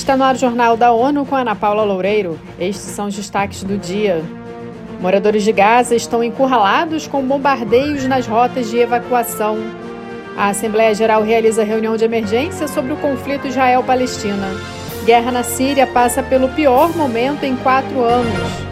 Está no ar o Jornal da ONU com Ana Paula Loureiro. Estes são os destaques do dia. Moradores de Gaza estão encurralados com bombardeios nas rotas de evacuação. A Assembleia Geral realiza reunião de emergência sobre o conflito Israel-Palestina. Guerra na Síria passa pelo pior momento em quatro anos.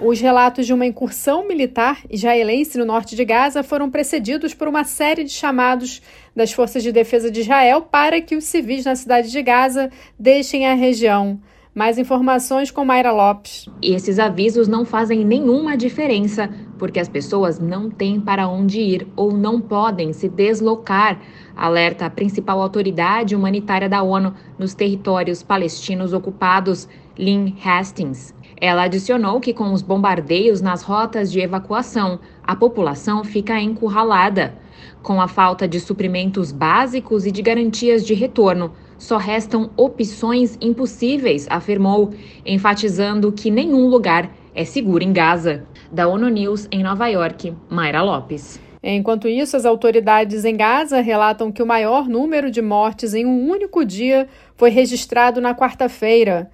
Os relatos de uma incursão militar israelense no norte de Gaza foram precedidos por uma série de chamados das Forças de Defesa de Israel para que os civis na cidade de Gaza deixem a região. Mais informações com Mayra Lopes. Esses avisos não fazem nenhuma diferença, porque as pessoas não têm para onde ir ou não podem se deslocar, alerta a principal autoridade humanitária da ONU nos territórios palestinos ocupados, Lynn Hastings. Ela adicionou que, com os bombardeios nas rotas de evacuação, a população fica encurralada. Com a falta de suprimentos básicos e de garantias de retorno, só restam opções impossíveis, afirmou, enfatizando que nenhum lugar é seguro em Gaza. Da ONU News em Nova York, Mayra Lopes. Enquanto isso, as autoridades em Gaza relatam que o maior número de mortes em um único dia foi registrado na quarta-feira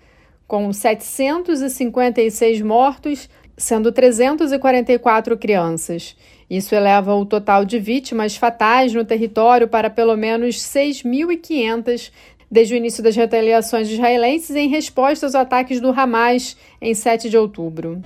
com 756 mortos, sendo 344 crianças. Isso eleva o total de vítimas fatais no território para pelo menos 6.500 desde o início das retaliações israelenses em resposta aos ataques do Hamas em 7 de outubro.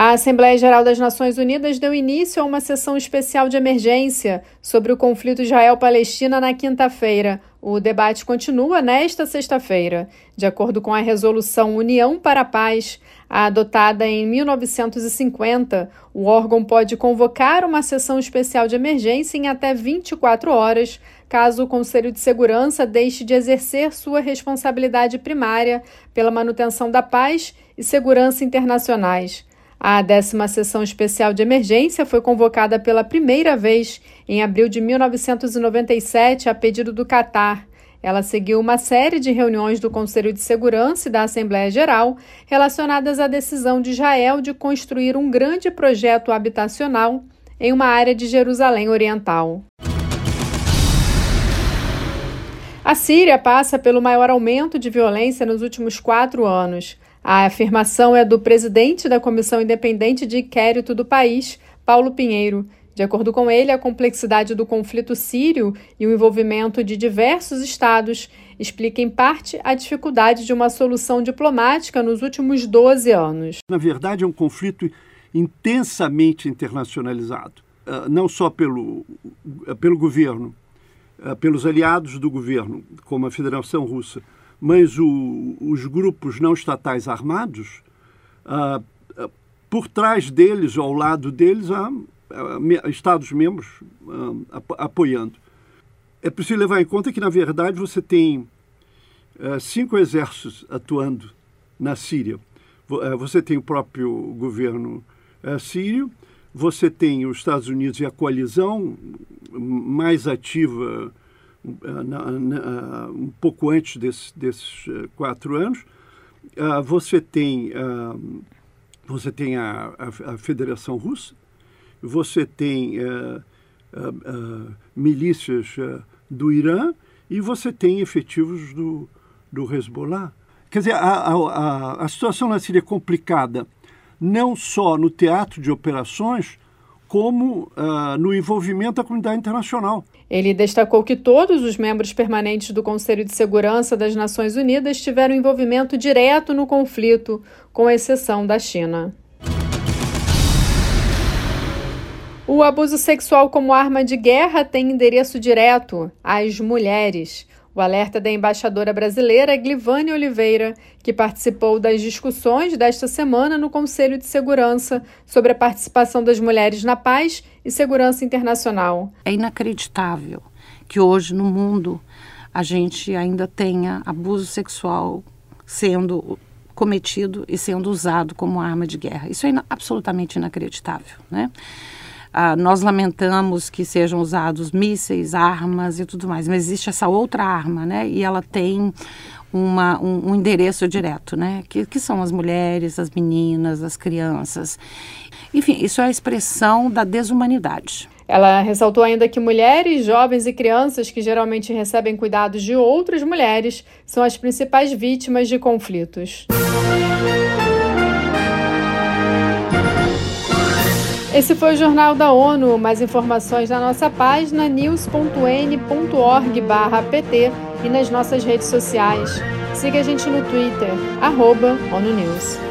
A Assembleia Geral das Nações Unidas deu início a uma sessão especial de emergência sobre o conflito Israel-Palestina na quinta-feira. O debate continua nesta sexta-feira. De acordo com a resolução União para a Paz, adotada em 1950, o órgão pode convocar uma sessão especial de emergência em até 24 horas, caso o Conselho de Segurança deixe de exercer sua responsabilidade primária pela manutenção da paz e segurança internacionais. A décima sessão especial de emergência foi convocada pela primeira vez em abril de 1997 a pedido do Catar. Ela seguiu uma série de reuniões do Conselho de Segurança e da Assembleia Geral relacionadas à decisão de Israel de construir um grande projeto habitacional em uma área de Jerusalém Oriental. A Síria passa pelo maior aumento de violência nos últimos quatro anos. A afirmação é do presidente da Comissão Independente de Inquérito do país, Paulo Pinheiro. De acordo com ele, a complexidade do conflito sírio e o envolvimento de diversos estados explica, em parte, a dificuldade de uma solução diplomática nos últimos 12 anos. Na verdade, é um conflito intensamente internacionalizado, ah, não só pelo, pelo governo, ah, pelos aliados do governo, como a Federação Russa, mas o, os grupos não estatais armados, ah, ah, por trás deles, ao lado deles, há, Estados-membros ah, apoiando. É preciso levar em conta que, na verdade, você tem ah, cinco exércitos atuando na Síria. Ah, você tem o próprio governo ah, sírio, você tem os Estados Unidos e a coalizão mais ativa um pouco antes desse, desses uh, quatro anos. Uh, você tem, uh, você tem a, a, a, Federação Russa, você tem milícias do Irã e você tem efetivos do, do Hezbollah. Quer dizer, a, a, a situação na Síria é complicada, não só no teatro de operações, como uh, no envolvimento da comunidade internacional. Ele destacou que todos os membros permanentes do Conselho de Segurança das Nações Unidas tiveram envolvimento direto no conflito, com exceção da China. O abuso sexual como arma de guerra tem endereço direto às mulheres. O alerta da embaixadora brasileira Glivane Oliveira, que participou das discussões desta semana no Conselho de Segurança sobre a participação das mulheres na paz e segurança internacional. É inacreditável que hoje no mundo a gente ainda tenha abuso sexual sendo cometido e sendo usado como arma de guerra. Isso é absolutamente inacreditável, né? Ah, nós lamentamos que sejam usados mísseis, armas e tudo mais, mas existe essa outra arma, né? E ela tem uma, um, um, endereço direto, né? Que, que são as mulheres, as meninas, as crianças. Enfim, isso é a expressão da desumanidade. Ela ressaltou ainda que mulheres, jovens e crianças que geralmente recebem cuidados de outras mulheres são as principais vítimas de conflitos. Esse foi o Jornal da ONU. Mais informações na nossa página news.n.org/pt e nas nossas redes sociais. Siga a gente no Twitter, arroba ONU News.